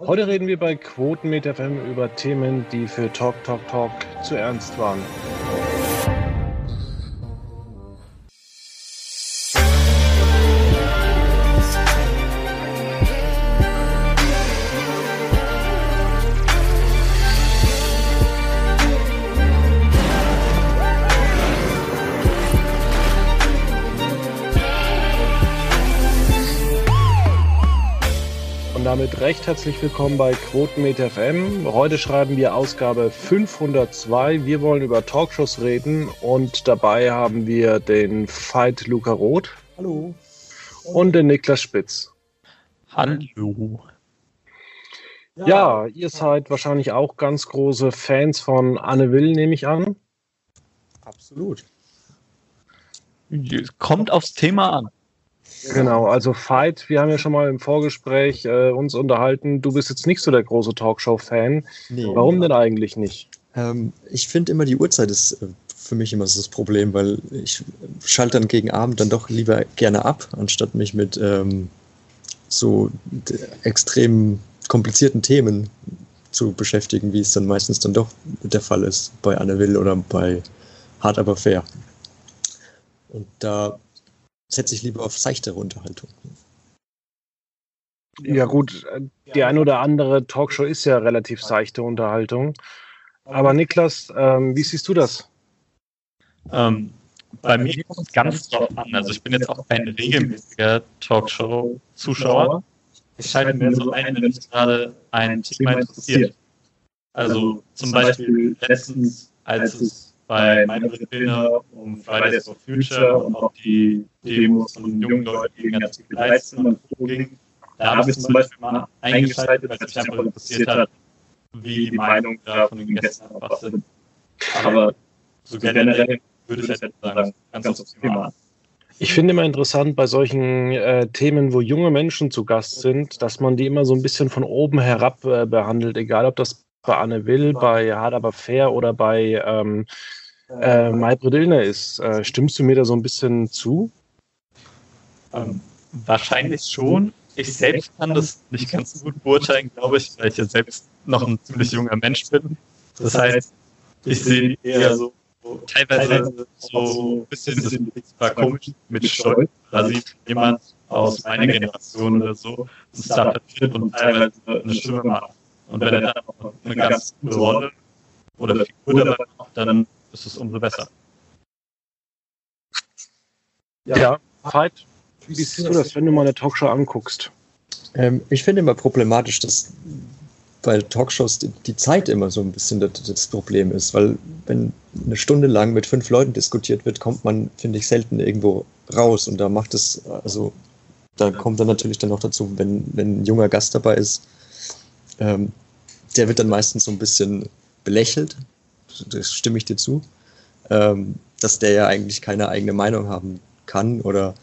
Heute reden wir bei Quotenmeter FM über Themen, die für Talk Talk Talk zu ernst waren. Damit recht herzlich willkommen bei Quotenmeter FM. Heute schreiben wir Ausgabe 502. Wir wollen über Talkshows reden und dabei haben wir den Veit Luca Roth. Hallo. Und den Niklas Spitz. Hallo. Ja, ihr seid wahrscheinlich auch ganz große Fans von Anne Will, nehme ich an. Absolut. Kommt aufs Thema an. Genau, also Fight, wir haben ja schon mal im Vorgespräch äh, uns unterhalten, du bist jetzt nicht so der große Talkshow-Fan. Nee. Warum denn eigentlich nicht? Ähm, ich finde immer, die Uhrzeit ist äh, für mich immer so das Problem, weil ich schalte dann gegen Abend dann doch lieber gerne ab, anstatt mich mit ähm, so extrem komplizierten Themen zu beschäftigen, wie es dann meistens dann doch der Fall ist bei Anne Will oder bei Hard Aber Fair. Und da setze ich lieber auf seichtere Unterhaltung. Ja gut, die eine oder andere Talkshow ist ja relativ seichte Unterhaltung. Aber Niklas, ähm, wie siehst du das? Ähm, bei mir kommt es ganz drauf an. Also ich bin jetzt auch kein regelmäßiger Talkshow-Zuschauer. Ich schalte mir so ein, wenn mich gerade ein Thema interessiert. Also zum Beispiel letztens, als es bei Mindless Bilder um Fridays for Future und auch die Demos von jungen Leuten gegen Artikel und Co. ging. Da habe ich zum Beispiel mal eingeschaltet, weil es mich einfach interessiert hat, wie die Meinungen da von den Gästen einfach sind. Aber so generell würde ich halt sagen, ganz aufs Thema. Ich finde immer interessant bei solchen äh, Themen, wo junge Menschen zu Gast sind, dass man die immer so ein bisschen von oben herab äh, behandelt, egal ob das bei Anne Will, bei Hard aber fair oder bei ähm, äh, Maybrit Illner ist. Äh, stimmst du mir da so ein bisschen zu? Ähm, wahrscheinlich schon. Ich selbst kann das nicht ganz so gut beurteilen, glaube ich, weil ich ja selbst noch ein ziemlich junger Mensch bin. Das heißt, ich sehe eher so teilweise so ein bisschen, das war komisch mit Stolz. Da sieht jemand aus meiner Generation oder so ein Startup-Trip und teilweise eine Stimme macht. Und wenn er dann auch eine ganz gute Rolle oder Figur dabei macht, dann ist es umso besser. Ja, ja. Veit, wie siehst du das, wenn du mal eine Talkshow anguckst? Ähm, ich finde immer problematisch, dass bei Talkshows die, die, Zeit immer so ein bisschen das, das, Problem ist, weil wenn eine Stunde lang mit fünf Leuten diskutiert wird, kommt man, finde ich, selten irgendwo raus und da macht es, also da kommt dann natürlich dann noch dazu, wenn, wenn ein junger Gast dabei ist, ähm, der wird dann meistens so ein bisschen belächelt das stimme ich dir zu, ähm, dass der ja eigentlich keine eigene Meinung haben kann oder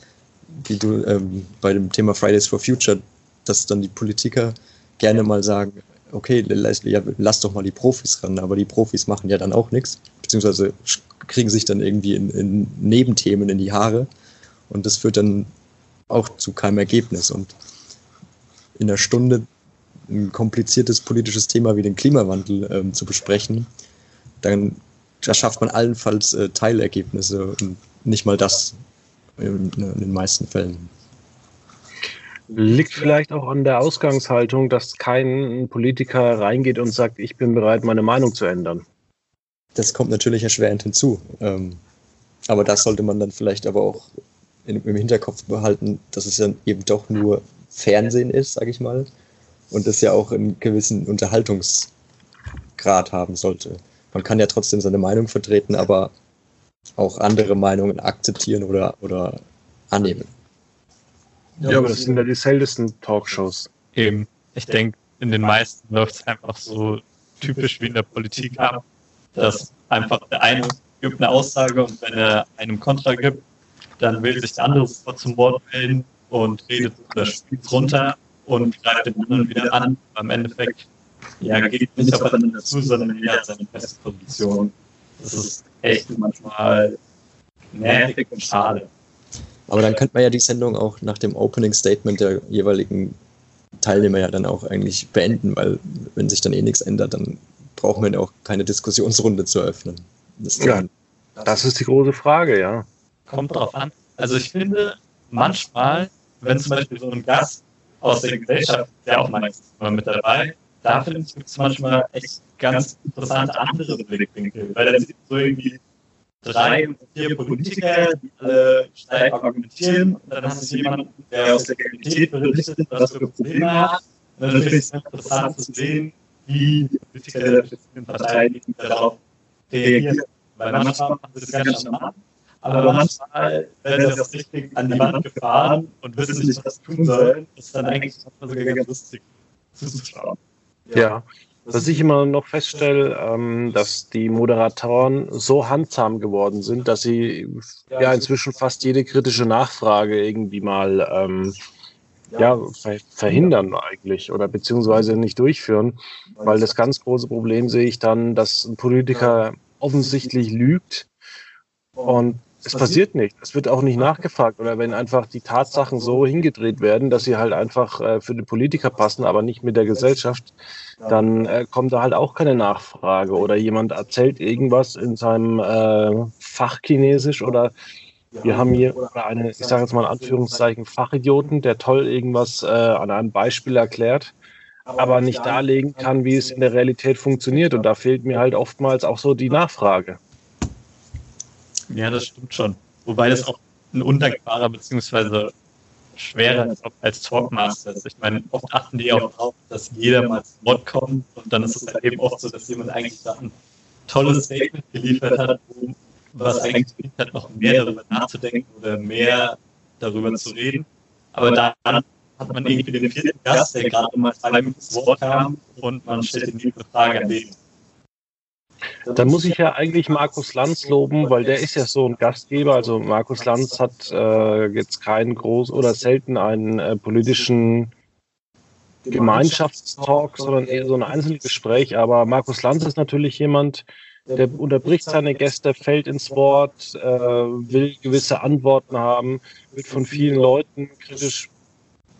wie du ähm, bei dem Thema Fridays for Future, dass dann die Politiker gerne mal sagen, okay, lass, ja, lass doch mal die Profis ran, aber die Profis machen ja dann auch nichts, beziehungsweise kriegen sich dann irgendwie in, in Nebenthemen in die Haare und das führt dann auch zu keinem Ergebnis und in einer Stunde ein kompliziertes politisches Thema wie den Klimawandel ähm, zu besprechen, dann da schafft man allenfalls äh, Teilergebnisse und nicht mal das in, in, den meisten Fällen. Liegt vielleicht auch an der Ausgangshaltung, dass kein Politiker reingeht und sagt, ich bin bereit, meine Meinung zu ändern. Das kommt natürlich erschwerend hinzu. Ähm, aber das sollte man dann vielleicht aber auch in, im Hinterkopf behalten, dass es ja eben doch nur Fernsehen ist, sage ich mal, und das ja auch einen gewissen Unterhaltungsgrad haben sollte man kann ja trotzdem seine Meinung vertreten, aber auch andere Meinungen akzeptieren oder, oder annehmen. Ja, ja aber das sind ja die seltensten Talkshows. Eben. Ich denke, in den meisten läuft es einfach so typisch wie in der Politik ab, dass einfach der eine gibt eine Aussage und wenn er einem Kontra gibt, dann will sich der andere sofort zum Wort melden und redet oder spielt runter und greift den anderen wieder an. Am Endeffekt ja, geht nicht aufeinander zu, sondern er hat seine feste Position. Das ist echt manchmal nervig und schade. Aber dann könnte man ja die Sendung auch nach dem Opening Statement der jeweiligen Teilnehmer ja dann auch eigentlich beenden, weil wenn sich dann eh nichts ändert, dann brauchen wir ja auch keine Diskussionsrunde zu eröffnen. Das, ja, das ist die große Frage, ja. Kommt drauf an. Also ich finde, manchmal, wenn zum Beispiel so ein Gast aus der Gesellschaft, der auch meistens immer mit dabei, da finde ich, gibt es manchmal echt ganz interessante andere Blickwinkel, weil dann sieht so irgendwie drei oder vier Politiker, die alle steif argumentieren, und dann hast du jemanden, der aus der Realität berichtet, was für Probleme hat. Und dann finde ich es interessant zu sehen, wie die Politiker der verschiedenen Parteien darauf reagieren. Weil manchmal machen sie das ganz charmant, aber manchmal werden sie auch richtig an die Wand gefahren und wissen nicht, was sie tun sollen. Das ist dann eigentlich sogar ganz lustig zuzuschauen. Ja. Was ich immer noch feststelle, ähm, dass die Moderatoren so handsam geworden sind, dass sie ja inzwischen fast jede kritische Nachfrage irgendwie mal ähm, ja, ver verhindern eigentlich oder beziehungsweise nicht durchführen, weil das ganz große Problem sehe ich dann, dass ein Politiker offensichtlich lügt und es passiert nicht. Es wird auch nicht nachgefragt. Oder wenn einfach die Tatsachen so hingedreht werden, dass sie halt einfach äh, für den Politiker passen, aber nicht mit der Gesellschaft, dann äh, kommt da halt auch keine Nachfrage. Oder jemand erzählt irgendwas in seinem äh, Fachchinesisch oder wir haben hier eine, ich sage jetzt mal in Anführungszeichen, Fachidioten, der toll irgendwas äh, an einem Beispiel erklärt, aber nicht darlegen kann, wie es in der Realität funktioniert. Und da fehlt mir halt oftmals auch so die Nachfrage. Ja, das stimmt schon. Wobei das auch ein undankbarer bzw. schwerer Job als Talkmaster ist. Ich meine, oft achten die auch darauf, dass jeder mal zu Wort kommt und dann ist es halt eben oft so, dass jemand eigentlich da ein tolles Statement geliefert hat, was eigentlich hat, noch mehr darüber nachzudenken oder mehr darüber zu reden. Aber dann hat man irgendwie den vierten Gast, der gerade mal zwei Minuten zu Wort kam und man stellt die nächste Frage an den. Da muss ich ja eigentlich Markus Lanz loben, weil der ist ja so ein Gastgeber. Also Markus Lanz hat äh, jetzt keinen groß oder selten einen äh, politischen Gemeinschaftstalk, sondern eher so ein Einzelgespräch. Aber Markus Lanz ist natürlich jemand, der unterbricht seine Gäste, fällt ins Wort, äh, will gewisse Antworten haben, wird von vielen Leuten kritisch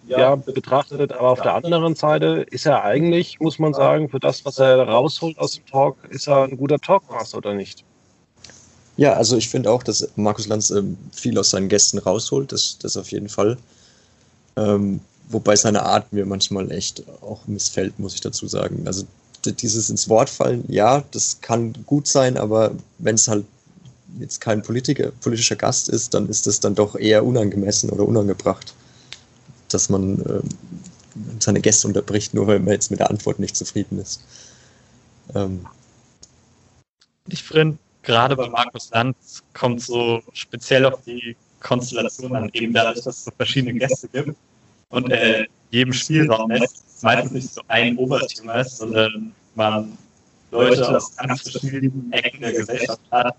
ja, betrachtet. Aber auf der anderen Seite ist er eigentlich, muss man sagen, für das, was er rausholt aus dem Talk, ist er ein guter Talkmaster oder nicht? Ja, also ich finde auch, dass Markus Lanz ähm, viel aus seinen Gästen rausholt, das, das auf jeden Fall. Ähm, wobei seine Art mir manchmal echt auch missfällt, muss ich dazu sagen. Also dieses ins Wort fallen, ja, das kann gut sein, aber wenn es halt jetzt kein Politiker, politischer Gast ist, dann ist das dann doch eher unangemessen oder unangebracht dass man äh, seine Gäste unterbricht, nur weil man jetzt mit der Antwort nicht zufrieden ist. Ähm. Ich finde, gerade bei Markus Lanz kommt so speziell auf die Konstellation an, eben dadurch, dass es so verschiedene Gäste gibt und äh, jedem Spielraum lässt, meistens nicht so ein Oberthema ist, sondern man Leute aus ganz verschiedenen Ecken der Gesellschaft hat,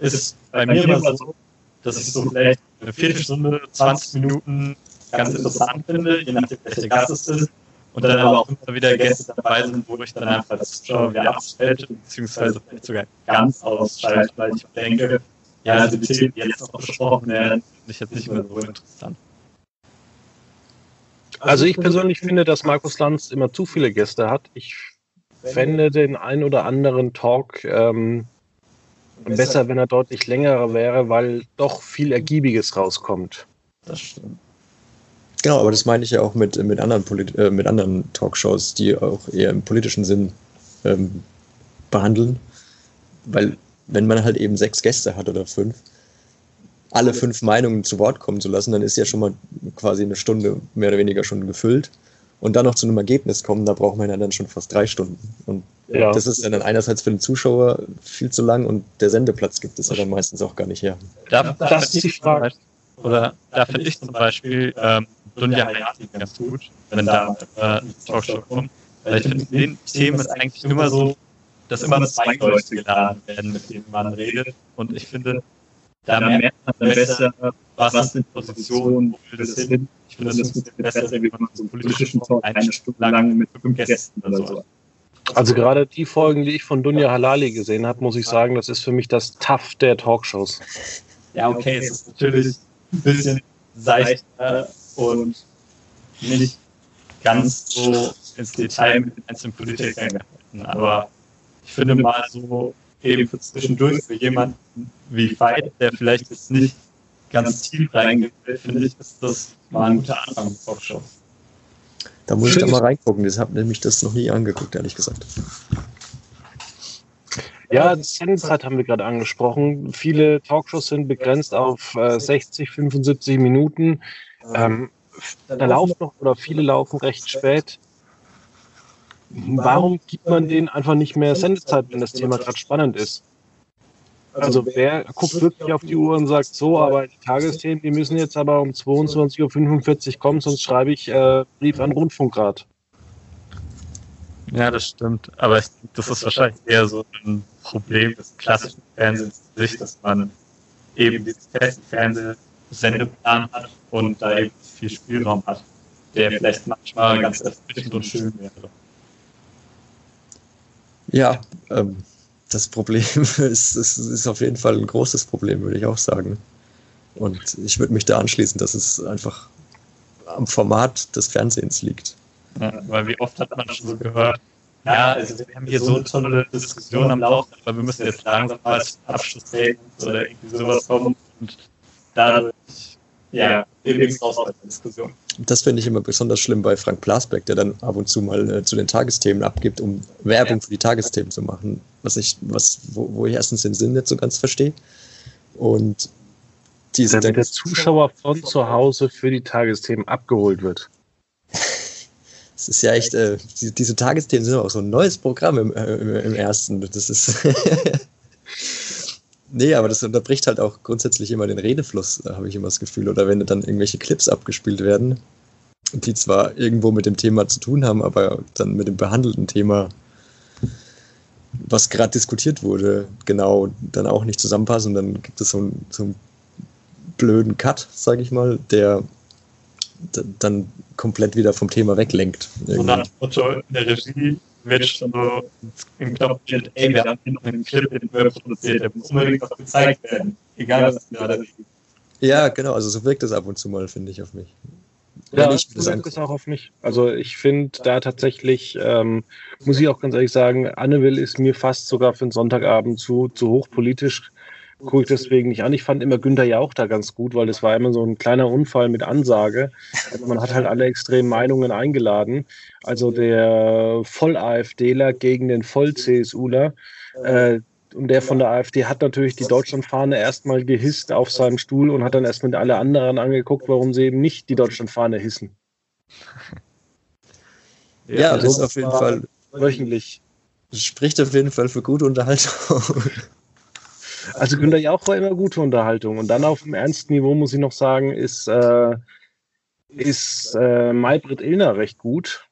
ist bei mir immer so, dass ich so vielleicht eine Viertelstunde, 20 Minuten ganz interessant finde, je nachdem, welcher Gast es ist. Und dann aber auch immer wieder Gäste dabei sind, wo ich dann einfach als Zuschauer wieder abschalte, beziehungsweise vielleicht sogar ganz ausschalte, weil ich denke, ja, also die Themen, die jetzt noch besprochen werden, finde ich jetzt nicht mehr so interessant. Also ich persönlich finde, dass Markus Lanz immer zu viele Gäste hat. Ich fände den ein oder anderen Talk ähm, besser, wenn er deutlich längerer wäre, weil doch viel Ergiebiges rauskommt. Das stimmt. Genau, aber das meine ich ja auch mit, mit, anderen, Polit äh, mit anderen Talkshows, die auch eher im politischen Sinn ähm, behandeln. Weil, wenn man halt eben sechs Gäste hat oder fünf, alle fünf Meinungen zu Wort kommen zu lassen, dann ist ja schon mal quasi eine Stunde mehr oder weniger schon gefüllt. Und dann noch zu einem Ergebnis kommen, da braucht man ja dann schon fast drei Stunden. Und ja. das ist ja dann einerseits für den Zuschauer viel zu lang und der Sendeplatz gibt es ja dann meistens auch gar nicht her. Da, das ist die Frage. Oder da finde ich zum Beispiel ähm, Dunja Hayati ganz gut, wenn da äh, Talkshow kommt. Weil ich finde, den Themen ist eigentlich immer so, dass immer zwei Leute geladen werden, mit denen man redet. Und ich finde, da merkt man besser, was sind Positionen, wo will das hin. Ich finde, das ist besser, wenn man so einen politischen Talk eine Stunde lang mit fünf Gästen oder so. Also gerade die Folgen, die ich von Dunja Halali gesehen habe, muss ich sagen, das ist für mich das Tough der Talkshows. Ja, okay, es ist natürlich ein bisschen seichter und nicht ganz so ins Detail mit den einzelnen Politikern gehalten. Aber ich finde mal so eben für zwischendurch für jemanden wie Veit, der vielleicht jetzt nicht ganz tief reingeht, finde ich, ist das mal ein guter Anfang mit Talkshow. Da muss ich da mal reingucken. Ich habe nämlich das noch nie angeguckt, ehrlich gesagt. Ja, die Sendezeit haben wir gerade angesprochen. Viele Talkshows sind begrenzt auf äh, 60, 75 Minuten. Ähm, da laufen noch oder viele laufen recht spät. Warum gibt man denen einfach nicht mehr Sendezeit, wenn das Thema gerade spannend ist? Also wer guckt wirklich auf die Uhr und sagt, so, aber die Tagesthemen, die müssen jetzt aber um 22.45 Uhr kommen, sonst schreibe ich äh, Brief an Rundfunkrat. Ja, das stimmt. Aber ich, das ist wahrscheinlich eher so ein Problem des klassischen Fernsehens, dass man eben diesen festen Fernsehsendeplan hat und da eben viel Spielraum hat, der vielleicht manchmal ganz erfrischend und schön wäre. Ja, ähm, das Problem ist, ist, ist auf jeden Fall ein großes Problem, würde ich auch sagen. Und ich würde mich da anschließen, dass es einfach am Format des Fernsehens liegt. Ja, weil wie oft hat man schon so gehört, ja, also wir haben hier so eine tolle Diskussion am Laufen, aber wir müssen jetzt langsam mal als Abschlussstatement oder irgendwie sowas kommen und dadurch, ja, eben raus aus der Diskussion. Das finde ich immer besonders schlimm bei Frank Plasbeck, der dann ab und zu mal äh, zu den Tagesthemen abgibt, um Werbung für die Tagesthemen zu machen, was ich, was, wo, wo ich erstens den Sinn nicht so ganz verstehe. Und diese Damit der Zuschauer von zu Hause für die Tagesthemen abgeholt wird. Es ist ja echt, äh, diese, diese Tagesthemen sind auch so ein neues Programm im, äh, im, im ersten. Das ist. nee, aber das unterbricht halt auch grundsätzlich immer den Redefluss, habe ich immer das Gefühl. Oder wenn dann irgendwelche Clips abgespielt werden, die zwar irgendwo mit dem Thema zu tun haben, aber dann mit dem behandelten Thema, was gerade diskutiert wurde, genau dann auch nicht zusammenpassen. Und dann gibt es so einen, so einen blöden Cut, sage ich mal, der dann komplett wieder vom Thema weglenkt. Motto, in der Regie wird schon so im Knopf steht, ey, wir haben hier noch einen Clip, den wir produziert, der muss unbedingt was gezeigt werden. Egal, was gerade Ja, genau, also so wirkt es ab und zu mal, finde ich, auf mich. Ja, ja so wirkt es auch auf mich. Also ich finde da tatsächlich, ähm, muss ich auch ganz ehrlich sagen, Anne Will ist mir fast sogar für einen Sonntagabend zu, zu hochpolitisch gucke ich deswegen nicht an. Ich fand immer Günther Jauch da ganz gut, weil das war immer so ein kleiner Unfall mit Ansage. Also man hat halt alle extremen Meinungen eingeladen. Also der Voll-AfDler gegen den Voll-CSUler. Äh, und der von der AfD hat natürlich die Deutschlandfahne erstmal gehisst auf seinem Stuhl und hat dann erstmal alle anderen angeguckt, warum sie eben nicht die Deutschlandfahne hissen. Ja, ja das ist auf jeden Fall wöchentlich. Spricht auf jeden Fall für gute Unterhaltung. Also Günter Jauch war immer gute Unterhaltung. Und dann auf dem ernsten Niveau muss ich noch sagen, ist, äh, ist äh, Maybrit Illner recht gut.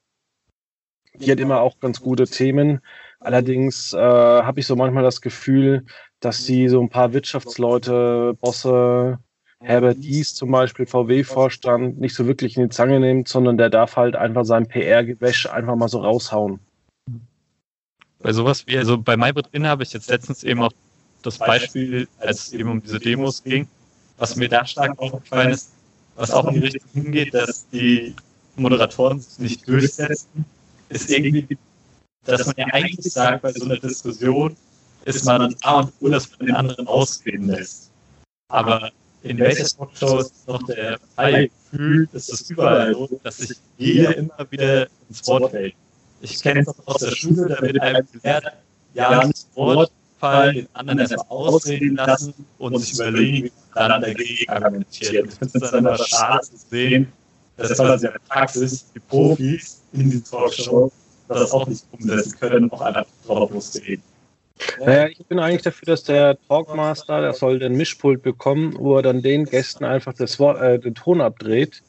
Die hat immer auch ganz gute Themen. Allerdings äh, habe ich so manchmal das Gefühl, dass sie so ein paar Wirtschaftsleute, Bosse, Herbert Dies zum Beispiel, VW-Vorstand, nicht so wirklich in die Zange nimmt, sondern der darf halt einfach sein PR-Gewäsch einfach mal so raushauen. Bei sowas wie, also bei Maybrit Illner habe ich jetzt letztens eben auch das Beispiel, als es eben um diese Demos ging, was mir da stark aufgefallen ist, was auch in die Richtung hingeht, dass die Moderatoren sich nicht durchsetzen, ist irgendwie, dass man ja eigentlich sagt, bei so einer Diskussion ist man an A und O, dass man den anderen ausreden lässt. Aber in welcher Talkshow ist noch der freie Gefühl, ist es überall so, dass sich jeder immer wieder ins Wort fällt. Ich kenne es aus der Schule, da wird einem gelehrt, ja, das Wort Fall den anderen erstmal ausreden lassen und sich überlegen, dann dagegen argumentiert. Ich finde es dann immer schade zu sehen, dass quasi in der Praxis die Profis in die Talkshow das auch nicht umsetzen können und auch einfach drauf losreden. Naja, ich bin eigentlich dafür, dass der Talkmaster, der soll den Mischpult bekommen, wo er dann den Gästen einfach das, äh, den Ton abdreht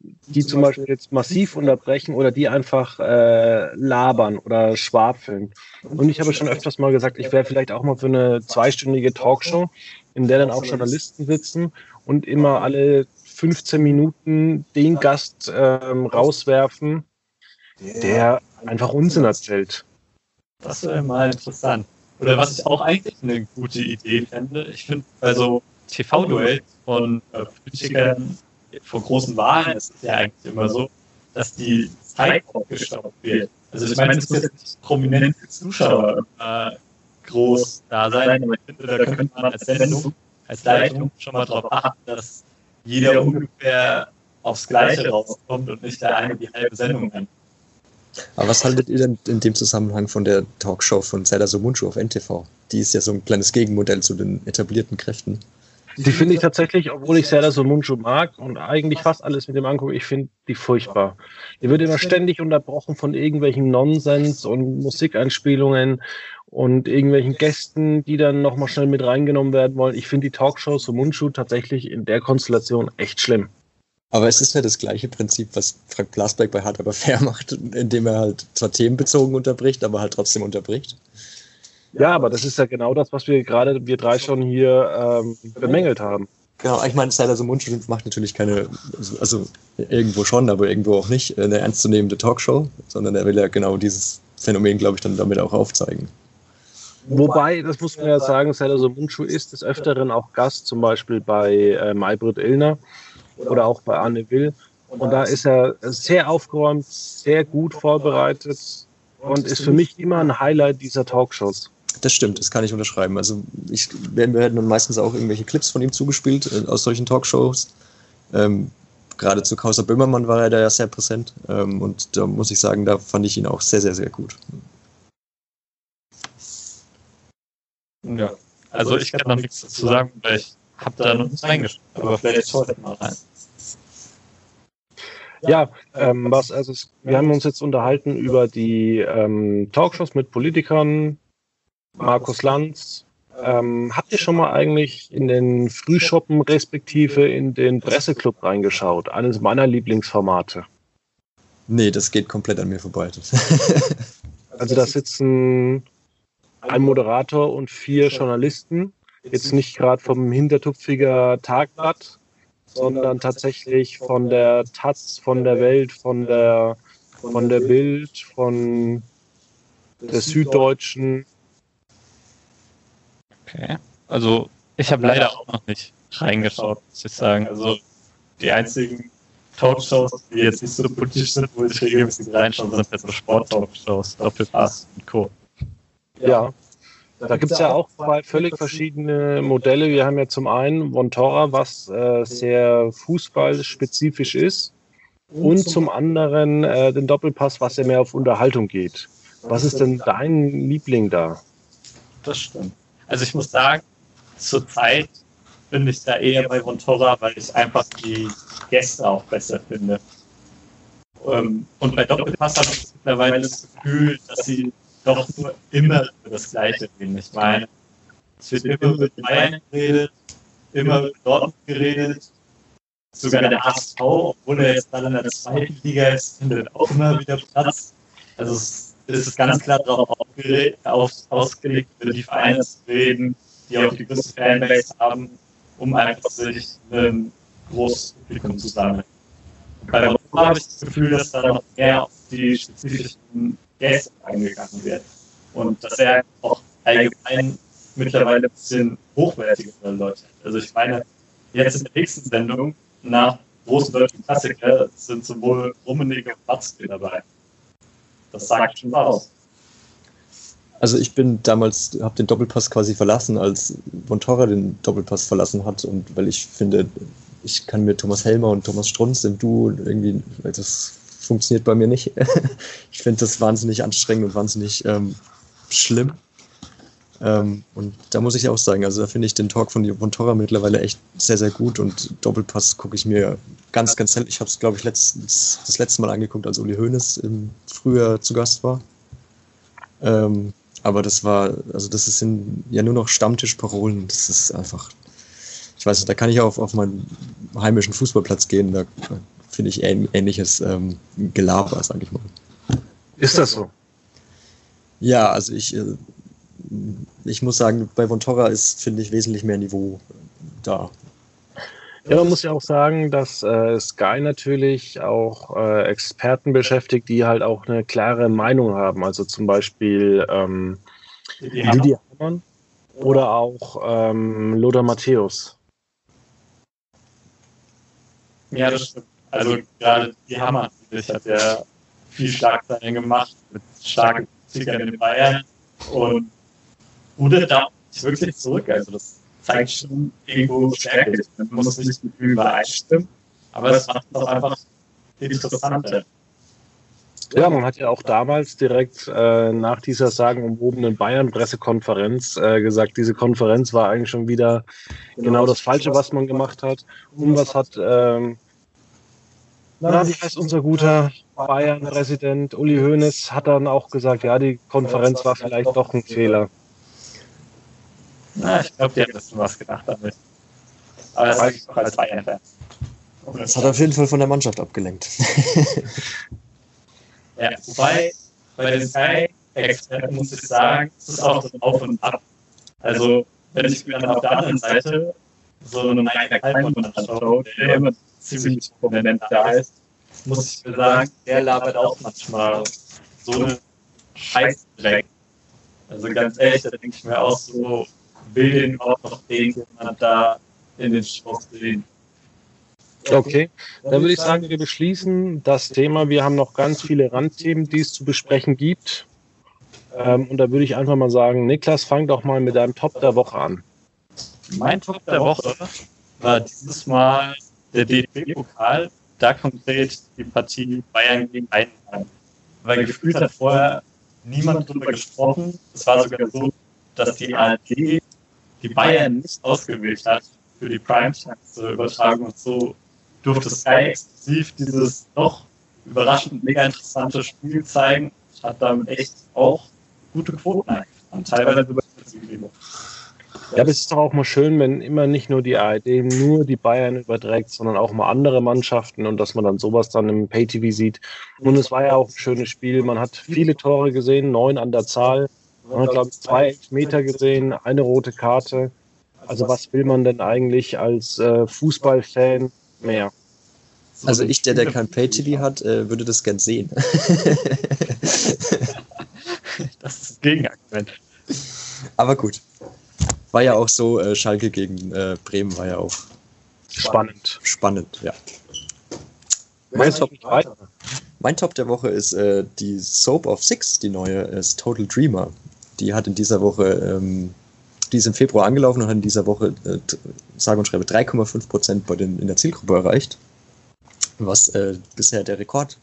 die zum Beispiel jetzt massiv unterbrechen oder die einfach äh, labern oder schwafeln. Und ich habe schon öfters mal gesagt, ich wäre vielleicht auch mal für eine zweistündige Talkshow, in der dann auch Journalisten sitzen und immer alle 15 Minuten den Gast ähm, rauswerfen, der einfach Unsinn erzählt. Das wäre mal interessant. Oder was ich auch eigentlich eine gute Idee fände, ich finde, also TV-Duell von äh, Politikern vor großen Wahlen ist es ja eigentlich immer so, dass die Zeit aufgestaubt wird. Also ich meine, es ist jetzt nicht prominente Zuschauer äh, groß da sein, aber ich finde, da könnte man als Sendung, als Leitung schon mal darauf achten, dass jeder ungefähr aufs Gleiche rauskommt und nicht der eine die halbe Sendung nimmt. Aber was haltet ihr denn in dem Zusammenhang von der Talkshow von Serdar Somuncu auf NTV? Die ist ja so ein kleines Gegenmodell zu den etablierten Kräften. Die finde ich tatsächlich, obwohl ich Serdar Somuncu mag und eigentlich fast alles mit dem angucke, ich finde die furchtbar. Die wird immer ständig unterbrochen von irgendwelchen Nonsens und Musikeinspielungen und irgendwelchen Gästen, die dann nochmal schnell mit reingenommen werden wollen. Ich finde die Talkshow Somuncu tatsächlich in der Konstellation echt schlimm. Aber es ist ja das gleiche Prinzip, was Frank Blasberg bei Hard aber fair macht, indem er halt zwar themenbezogen unterbricht, aber halt trotzdem unterbricht. Ja, aber das ist ja genau das, was wir gerade, wir drei schon hier ähm, bemängelt haben. Genau, ich meine, Silas Mundschuh macht natürlich keine, also irgendwo schon, aber irgendwo auch nicht, eine ernstzunehmende Talkshow, sondern er will ja genau dieses Phänomen, glaube ich, dann damit auch aufzeigen. Wobei, das muss man ja sagen, Silas Mundschuh ist des Öfteren auch Gast, zum Beispiel bei äh, Maybrit Illner oder auch bei Anne Will. Und da ist er sehr aufgeräumt, sehr gut vorbereitet und ist für mich immer ein Highlight dieser Talkshows. Das stimmt, das kann ich unterschreiben. Also ich, wir werden dann meistens auch irgendwelche Clips von ihm zugespielt äh, aus solchen Talkshows. Ähm, gerade zu Kauser Böhmermann war er da ja sehr präsent. Ähm, und da muss ich sagen, da fand ich ihn auch sehr, sehr, sehr gut. Ja, also ich kann noch nichts dazu sagen, weil ich habe da noch nichts reingeschaut. Aber vielleicht schaut mal rein. Ja, ähm, was, also wir haben uns jetzt unterhalten über die ähm, Talkshows mit Politikern, Markus Lanz. Ähm, habt ihr schon mal eigentlich in den Frühschoppen respektive in den Presseclub reingeschaut? Eines meiner Lieblingsformate. Nee, das geht komplett an mir vorbei. also da sitzen ein Moderator und vier Journalisten. Jetzt nicht gerade vom Hintertupfiger Tagblatt, sondern tatsächlich von der Taz, von der Welt, von der, von der Bild, von der Süddeutschen. Okay. Also ich habe leider auch noch nicht reingeschaut, muss ich sagen. Also die einzigen Talkshows, die jetzt nicht so politisch sind, wo ich regelmäßig reinschaue, sind jetzt so Sport-Talkshows, Doppelpass und Co. Ja, da gibt es ja auch zwei völlig verschiedene Modelle. Wir haben ja zum einen Vontora, was äh, sehr fußballspezifisch ist, und zum anderen äh, den Doppelpass, was ja mehr auf Unterhaltung geht. Was ist denn dein Liebling da? Das stimmt. Also ich muss sagen, zurzeit finde ich da eher bei Vontora, weil ich einfach die Gäste auch besser finde. Ähm, und bei Doppelpass habe ich mittlerweile das Gefühl, dass sie doch nur immer über das Gleiche reden. Ich meine, es wird immer über Bayern geredet, immer über Dortmund geredet, sogar der HSV, obwohl er jetzt gerade in der zweiten Liga ist, findet auch immer wieder Platz. Also es ist ganz klar darauf auf, ausgelegt, über die Vereine zu reden, die auch die größte Fanbase haben, um einfach sich ein großes Publikum zu sammeln. Bei der Woche habe ich das Gefühl, dass da noch mehr auf die spezifischen Gäste eingegangen wird. Und dass er auch allgemein mittlerweile ein bisschen hochwertigere Leute hat. Also ich meine, jetzt in der nächsten Sendung nach großen deutschen Klassiker sind sowohl Rummenigge und Watzke dabei. Das sagt schon was. Also ich bin damals, habe den Doppelpass quasi verlassen, als Vontora den Doppelpass verlassen hat und weil ich finde, ich kann mir Thomas Helmer und Thomas Strunz im Duo irgendwie, das funktioniert bei mir nicht. ich finde das wahnsinnig anstrengend und wahnsinnig ähm, schlimm. Ähm, und da muss ich auch sagen, also da finde ich den Talk von von Torra mittlerweile echt sehr, sehr gut und Doppelpass gucke ich mir ganz, ganz selten. Ich habe es, glaube ich, letztens, das letzte Mal angeguckt, als Uli Hoeneß im Frühjahr zu Gast war. Ähm, aber das war, also das sind ja nur noch Stammtischparolen. Das ist einfach, ich weiß nicht, da kann ich auch auf, auf meinen heimischen Fußballplatz gehen. Da finde ich ähnliches ähm, Gelaber, sage ich mal. Ist das so? Ja, also ich, äh, ich muss sagen, bei Vontora ist, finde ich, wesentlich mehr Niveau da. Ja, man muss ja auch sagen, dass äh, Sky natürlich auch äh, Experten beschäftigt, die halt auch eine klare Meinung haben. Also zum Beispiel ähm, Lydia Hamann oder auch ähm, Lothar Matthäus. Ja, das stimmt. Also gerade die Hammer ich hat ja viel Schlagzeilen gemacht mit starken Kritikern in Bayern und wurde da wirklich zurück. Also das zeigt schon irgendwo Stärke. Man muss nicht mit ihm übereinstimmen, aber es macht es auch einfach interessanter. Ja, man hat ja auch damals direkt äh, nach dieser sagenumwobenen Bayern-Pressekonferenz äh, gesagt, diese Konferenz war eigentlich schon wieder genau das Falsche, was man gemacht hat. Und was hat, ähm, na, wie heißt unser guter Bayern-Präsident Uli Hoeneß, hat dann auch gesagt, ja, die Konferenz war vielleicht doch ein Fehler. Na, ich glaube, die hat das was gedacht damit. Aber das sage ich auch als Bayern-Fan. Das hat auf jeden Fall von der Mannschaft abgelenkt. Ja, wobei bei den Sky-Experten muss ich sagen, es ist auch das Auf und Ab. Also, wenn ich mir dann auf der anderen Seite so einen Mike Kalman anschaue, der immer ziemlich prominent da ist, muss ich mir sagen, der labert auch manchmal so eine Scheiße weg. Also ganz ehrlich, da denke ich mir auch so, will den auch noch den jemand da in den Shows sehen. Okay, dann würde ich sagen, wir beschließen das Thema. Wir haben noch ganz viele Randthemen, die es zu besprechen gibt. Ähm, und da würde ich einfach mal sagen, Niklas, fang doch mal mit deinem Top der Woche an. Mein Top der Woche war dieses Mal der DFB-Pokal, da konkret die Partie Bayern gegen Heidenheim. Weil gefühlt hat vorher niemand darüber gesprochen. Es war sogar so, dass die ARD die Bayern nicht ausgewählt hat für die Primetime-Übertragung und so durfte Sky exklusiv dieses doch überraschend mega interessante Spiel zeigen. Hat damit echt auch gute Quoten eingefahren, teilweise über ja, aber es ist doch auch mal schön, wenn immer nicht nur die ARD nur die Bayern überträgt, sondern auch mal andere Mannschaften und dass man dann sowas dann im Pay-TV sieht. Und es war ja auch ein schönes Spiel. Man hat viele Tore gesehen, neun an der Zahl. Man hat, glaube ich, zwei Meter gesehen, eine rote Karte. Also was will man denn eigentlich als äh, Fußballfan mehr. Also ich, der, der kein Pay-TV hat, äh, würde das gern sehen. das ist Gegenargument. Aber gut. War ja auch so, äh, Schalke gegen äh, Bremen war ja auch spannend. Spannend, ja. Mein Top, mein Top der Woche ist äh, die Soap of Six, die neue, ist Total Dreamer. Die hat in dieser Woche ähm, die ist im Februar angelaufen und hat in dieser Woche, äh, sage und schreibe, 3,5 Prozent bei den, in der Zielgruppe erreicht, was äh, bisher der Rekord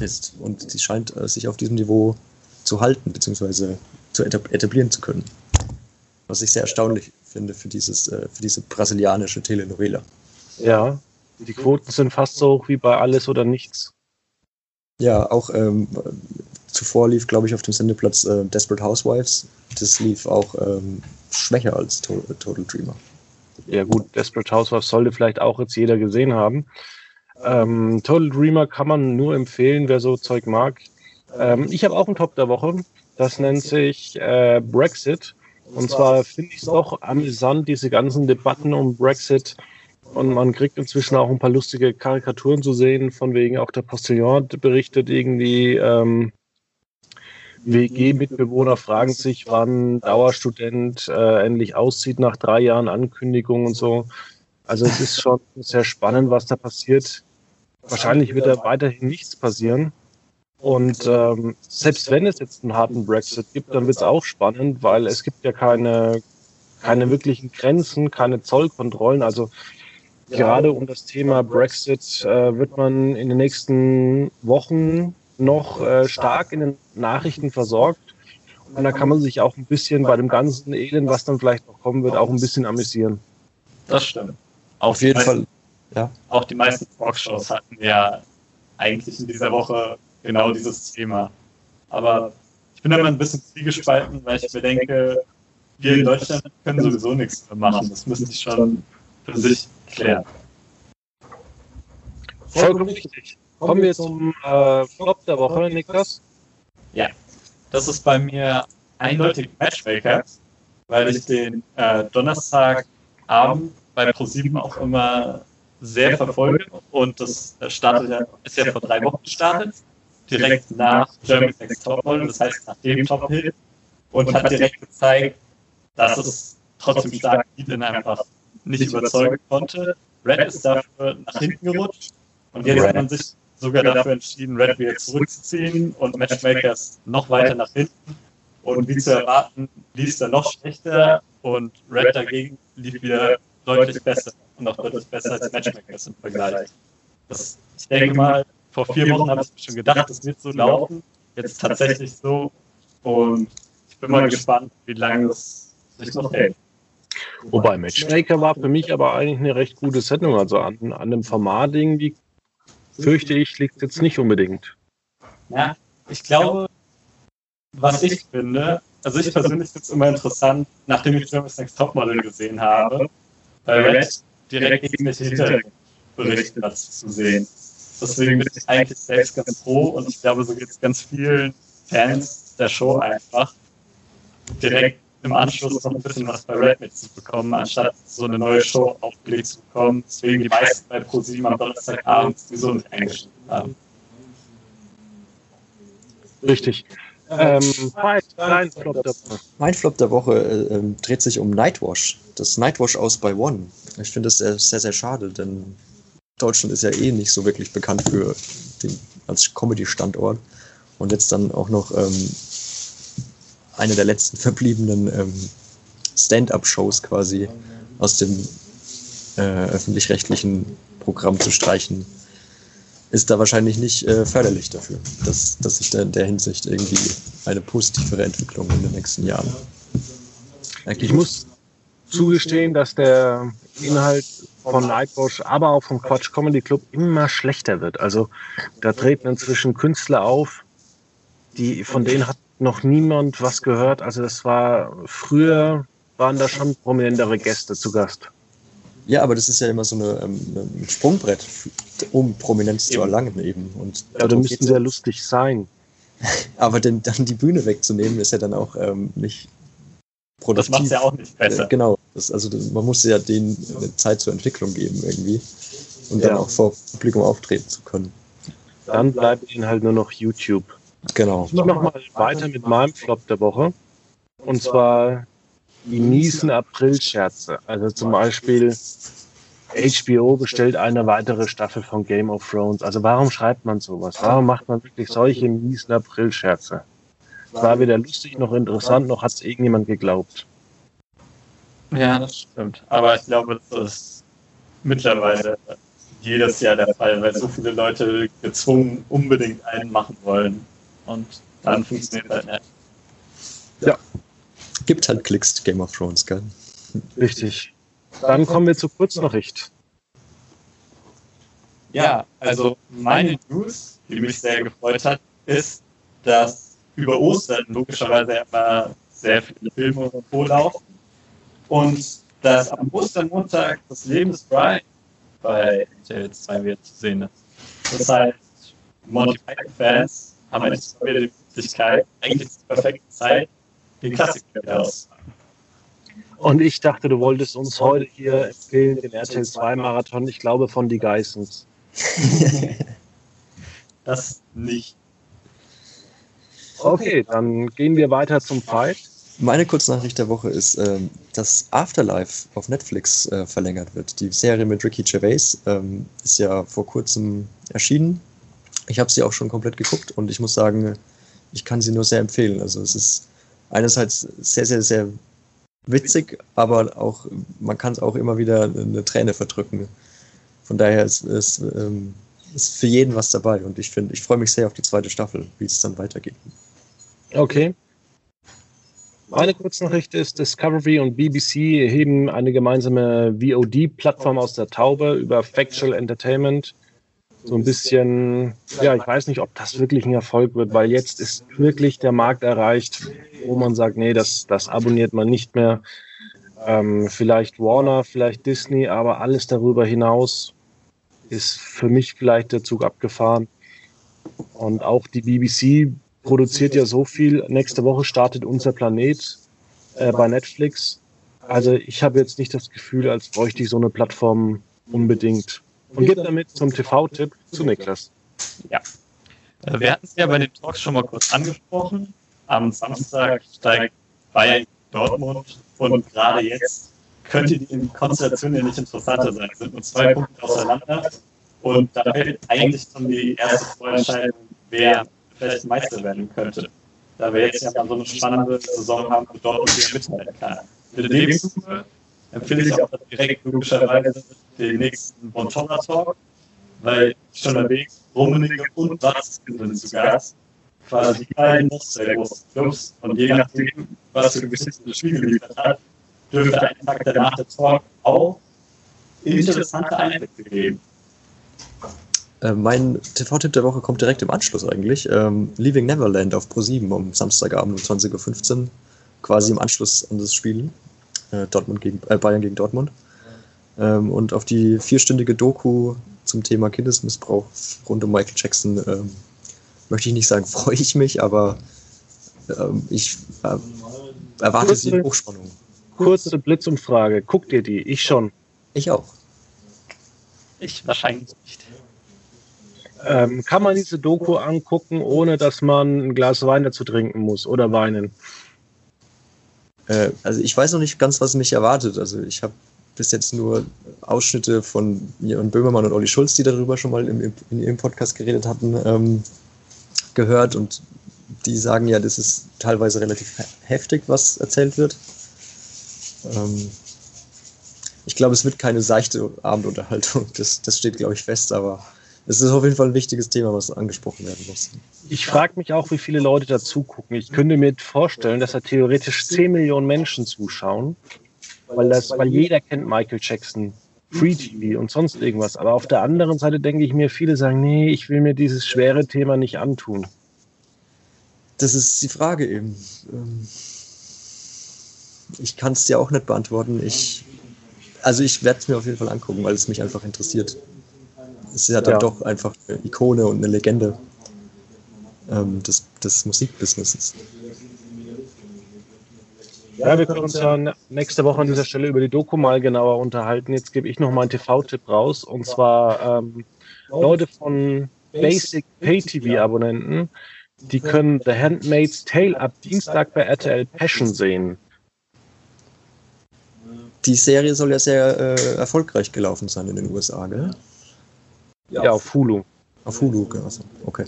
ist. Und sie scheint äh, sich auf diesem Niveau zu halten, beziehungsweise zu etablieren zu können. Was ich sehr erstaunlich finde für, dieses, äh, für diese brasilianische Telenovela. Ja, die Quoten sind fast so hoch wie bei Alles oder Nichts. Ja, auch ähm, zuvor lief, glaube ich, auf dem Sendeplatz äh, Desperate Housewives. Das lief auch ähm, schwächer als to Total Dreamer. Ja gut, Desperate Housewives sollte vielleicht auch jetzt jeder gesehen haben. Ähm, Total Dreamer kann man nur empfehlen, wer so Zeug mag. Ähm, ich habe auch einen Top der Woche. Das nennt sich äh, Brexit. Und zwar finde ich es doch amüsant, diese ganzen Debatten um Brexit. Und man kriegt inzwischen auch ein paar lustige Karikaturen zu sehen, von wegen auch der Postillon berichtet irgendwie, ähm, WG-Mitbewohner fragen sich, wann Dauerstudent äh, endlich auszieht nach drei Jahren Ankündigung und so. Also es ist schon sehr spannend, was da passiert. Wahrscheinlich wird da weiterhin nichts passieren. Und ähm, selbst wenn es jetzt einen harten Brexit gibt, dann wird es auch spannend, weil es gibt ja keine, keine wirklichen Grenzen, keine Zollkontrollen. Also gerade um das Thema Brexit äh, wird man in den nächsten Wochen noch äh, stark in den Nachrichten versorgt. Und da kann man sich auch ein bisschen bei dem ganzen Elend, was dann vielleicht noch kommen wird, auch ein bisschen amüsieren. Das stimmt. Auf jeden Fall. Ja. Auch die meisten Talkshows hatten ja eigentlich in dieser Woche genau dieses Thema. Aber ich bin da immer ein bisschen zwiegespalten, weil ich mir denke, wir in Deutschland können sowieso nichts mehr machen. Das müssen die schon für sich klären. Vollkommen richtig. Kommen wir zum äh, Flop der Woche, Niklas. Ja, das ist bei mir eindeutig Matchmaker, weil ich den äh, Donnerstagabend bei ProSieben auch immer sehr verfolge und das startet ja, ist ja vor drei Wochen gestartet, direkt nach Germany's Next Topmodel, das heißt nach dem Top Hit und hat direkt gezeigt, dass es trotzdem stark Eden einfach nicht überzeugen konnte. Red ist dafür nach hinten gerutscht. Und jetzt hat man sich sogar dafür entschieden, Red wieder zurückzuziehen und Matchmakers noch weiter nach hinten. Und wie zu erwarten, lief es dann noch schlechter und Red dagegen lief wieder deutlich besser und auch deutlich besser als Matchmakers im Vergleich. Das, ich denke mal, vor vier Wochen habe ich mir schon gedacht, es wird so laufen. Jetzt tatsächlich so. Und ich bin mal gespannt, wie lange es sich noch hält. Wobei Matchmaker war für mich aber eigentlich eine recht gute Sendung. Also an, an dem Format irgendwie, fürchte ich, liegt jetzt nicht unbedingt. Ja, ich glaube, was ich finde, also ich persönlich finde es immer interessant, nachdem ich Germany's Next Topmodel gesehen habe, bei Red direkt irgendwelche Hintergrundberichte dazu zu sehen. Deswegen bin ich eigentlich selbst ganz froh und ich glaube, so geht es ganz vielen Fans der Show einfach, direkt im Anschluss noch ein bisschen was bei Red mitzubekommen, anstatt so eine neue Show aufgelegt zu bekommen. Deswegen die meisten bei ProSieben am Donnerstagabend sowieso nicht eingeschaltet haben. Richtig. Ähm, mein, Flop der Woche. mein Flop der Woche äh, äh, dreht sich um Nightwash. Das Nightwash aus bei One. Ich finde das sehr, sehr, sehr schade, denn Deutschland ist ja eh nicht so wirklich bekannt für den, als Comedy-Standort. Und jetzt dann auch noch ähm, eine der letzten verbliebenen ähm, Stand-up-Shows quasi aus dem äh, öffentlich-rechtlichen Programm zu streichen, ist da wahrscheinlich nicht äh, förderlich dafür, dass, dass sich da in der Hinsicht irgendwie eine positivere Entwicklung in den nächsten Jahren. Ich muss zugestehen, dass der Inhalt von Nightwash, aber auch vom Quatsch Comedy Club immer schlechter wird. Also da treten inzwischen Künstler auf, die, von denen hat noch niemand was gehört. Also das war früher waren da schon prominentere Gäste zu Gast. Ja, aber das ist ja immer so eine, ähm, ein Sprungbrett, um Prominenz eben. zu erlangen eben. Und ja, da müssten sehr lustig sein. aber den, dann die Bühne wegzunehmen, ist ja dann auch ähm, nicht produktiv. Das macht es ja auch nicht besser. Äh, genau. Das, also das, man muss ja denen eine Zeit zur Entwicklung geben irgendwie. Und ja. dann auch vor Publikum auftreten zu können. Dann bleibt ihnen halt nur noch YouTube. Genau. Ich mache mal weiter mit meinem Flop der Woche. Und zwar die miesen April-Scherze. Also zum Beispiel HBO bestellt eine weitere Staffel von Game of Thrones. Also warum schreibt man sowas? Warum macht man wirklich solche miesen April-Scherze? War weder lustig noch interessant, noch hat es irgendjemand geglaubt. Ja, das stimmt. Aber ich glaube, das ist mittlerweile jedes Jahr der Fall, weil so viele Leute gezwungen unbedingt einen machen wollen. Und dann funktioniert das nicht. Ja. Gibt halt Klicks, Game of Thrones, gell? Richtig. Dann kommen wir zur Kurznachricht. Ja, also meine News, die mich sehr gefreut hat, ist, dass über Ostern logischerweise immer sehr viele Filme und Co. laufen. Und dass am Ostermontag das Leben des Brian bei RTL 2 wieder zu sehen ist. Das heißt, Monty Python-Fans haben jetzt wieder die Möglichkeit, eigentlich die perfekte Zeit, den Klassiker wieder auszupacken. Und ich dachte, du wolltest uns heute hier empfehlen, den RTL 2 Marathon, ich glaube, von die Geissens. das nicht. Okay, dann gehen wir weiter zum Fight. Meine Kurznachricht der Woche ist, ähm, dass Afterlife auf Netflix äh, verlängert wird. Die Serie mit Ricky Gervais ähm, ist ja vor kurzem erschienen ich habe sie auch schon komplett geguckt und ich muss sagen, ich kann sie nur sehr empfehlen. Also es ist einerseits sehr, sehr, sehr witzig, aber auch man kann es auch immer wieder eine Träne verdrücken. Von daher ist, ist, ähm, ist für jeden was dabei und ich finde, ich freue mich sehr auf die zweite Staffel, wie es dann weitergeht. Okay. Meine Kurznachricht ist, Discovery und BBC heben eine gemeinsame VOD-Plattform aus der Taube über Factual Entertainment so ein bisschen, ja, ich weiß nicht, ob das wirklich ein Erfolg wird, weil jetzt ist wirklich der Markt erreicht, wo man sagt, nee, das, das abonniert man nicht mehr. Ähm, vielleicht Warner, vielleicht Disney, aber alles darüber hinaus ist für mich vielleicht der Zug abgefahren. Und auch die BBC produziert ja so viel. Nächste Woche startet unser Planet äh, bei Netflix. Also ich habe jetzt nicht das Gefühl, als bräuchte ich so eine Plattform unbedingt und geht damit zum TV-Tipp zu Niklas. Ja. Äh, wir hatten es ja bei den Talks schon mal kurz angesprochen. Am Samstag steigt Bayern Dortmund und gerade jetzt könnte die Konstellation ja nicht interessanter sein. Es sind nur zwei Punkte auseinander Und da fällt eigentlich schon die erste Vorentscheidung, wer vielleicht Meister werden könnte. Da wir jetzt ja so eine spannende Saison haben und dort wieder mithalten kann. In dem Zuge empfehle ich auch direkt logischerweise den nächsten Bontoner Talk, weil schon erwähnt, Rummenigge und Watzke sind zu Gast. Quasi beiden noch sehr großen Clubs und je nachdem, was für Geschichten das Spiel geliefert hat, dürfte ein Tag danach der Talk auch interessante Einblicke geben. Äh, mein TV-Tipp der Woche kommt direkt im Anschluss eigentlich. Ähm, Leaving Neverland auf Pro7 um Samstagabend um 20.15 Uhr. Quasi im Anschluss an das Spiel. Äh, Dortmund gegen, äh, Bayern gegen Dortmund. Ähm, und auf die vierstündige Doku zum Thema Kindesmissbrauch rund um Michael Jackson ähm, möchte ich nicht sagen, freue ich mich, aber ähm, ich äh, erwarte kurze, sie in Hochspannung. Kurze Blitzumfrage. Guckt ihr die? Ich schon. Ich auch. Ich wahrscheinlich nicht. Ähm, kann man diese Doku angucken, ohne dass man ein Glas Wein dazu trinken muss oder weinen? Äh, also ich weiß noch nicht ganz, was mich erwartet. Also ich habe bis jetzt nur Ausschnitte von Jan Böhmermann und Olli Schulz, die darüber schon mal im, in ihrem Podcast geredet hatten, ähm, gehört und die sagen ja, das ist teilweise relativ heftig, was erzählt wird. Ähm, ich glaube, es wird keine seichte Abendunterhaltung, das, das steht, glaube ich, fest, aber es ist auf jeden Fall ein wichtiges Thema, was angesprochen werden muss. Ich frage mich auch, wie viele Leute dazu gucken. Ich könnte mir vorstellen, dass da theoretisch 10 Millionen Menschen zuschauen, weil, das, weil jeder kennt Michael Jackson, Free TV und sonst irgendwas. Aber auf der anderen Seite denke ich mir, viele sagen, nee, ich will mir dieses schwere Thema nicht antun. Das ist die Frage eben. Ähm, ich kann es dir auch nicht beantworten. Ich, also ich werde es mir auf jeden Fall angucken, weil es mich einfach interessiert ist ja dann ja. doch einfach eine Ikone und eine Legende ähm, des, des Musikbusinesses. Ja, wir können uns ja nächste Woche an dieser Stelle über die Doku mal genauer unterhalten. Jetzt gebe ich noch mal einen TV-Tipp raus. Und zwar ähm, Leute von Basic Pay TV-Abonnenten, die können The Handmaid's Tale ab Dienstag bei RTL Passion sehen. Die Serie soll ja sehr äh, erfolgreich gelaufen sein in den USA, gell? Ja, auf Hulu. Auf Hulu, also, okay.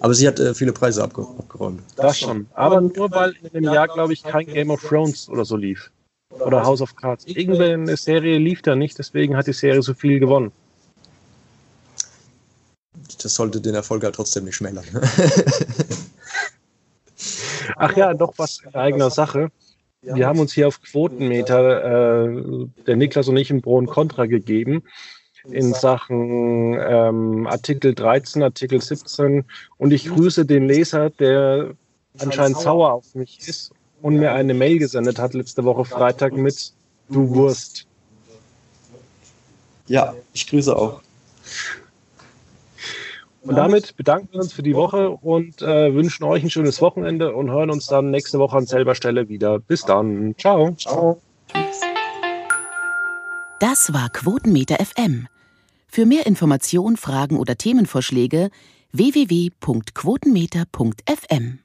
Aber sie hat äh, viele Preise abge abgeräumt. Das schon. Aber nur weil in dem Jahr, glaube ich, kein Game of Thrones oder so lief. Oder House of Cards. Irgendeine Serie lief da nicht, deswegen hat die Serie so viel gewonnen. Das sollte den Erfolg halt trotzdem nicht schmälern. Ach ja, doch was in eigener Sache. Wir haben uns hier auf Quotenmeter, äh, der Niklas und ich, im Pro und Contra gegeben in Sachen ähm, Artikel 13, Artikel 17 und ich grüße den Leser, der anscheinend sauer auf mich ist und mir eine Mail gesendet hat letzte Woche Freitag mit Du Wurst. Ja, ich grüße auch. Und damit bedanken wir uns für die Woche und äh, wünschen euch ein schönes Wochenende und hören uns dann nächste Woche an selber Stelle wieder. Bis dann. Ciao. Ciao. Das war Quotenmeter FM. Für mehr Informationen, Fragen oder Themenvorschläge www.quotenmeter.fm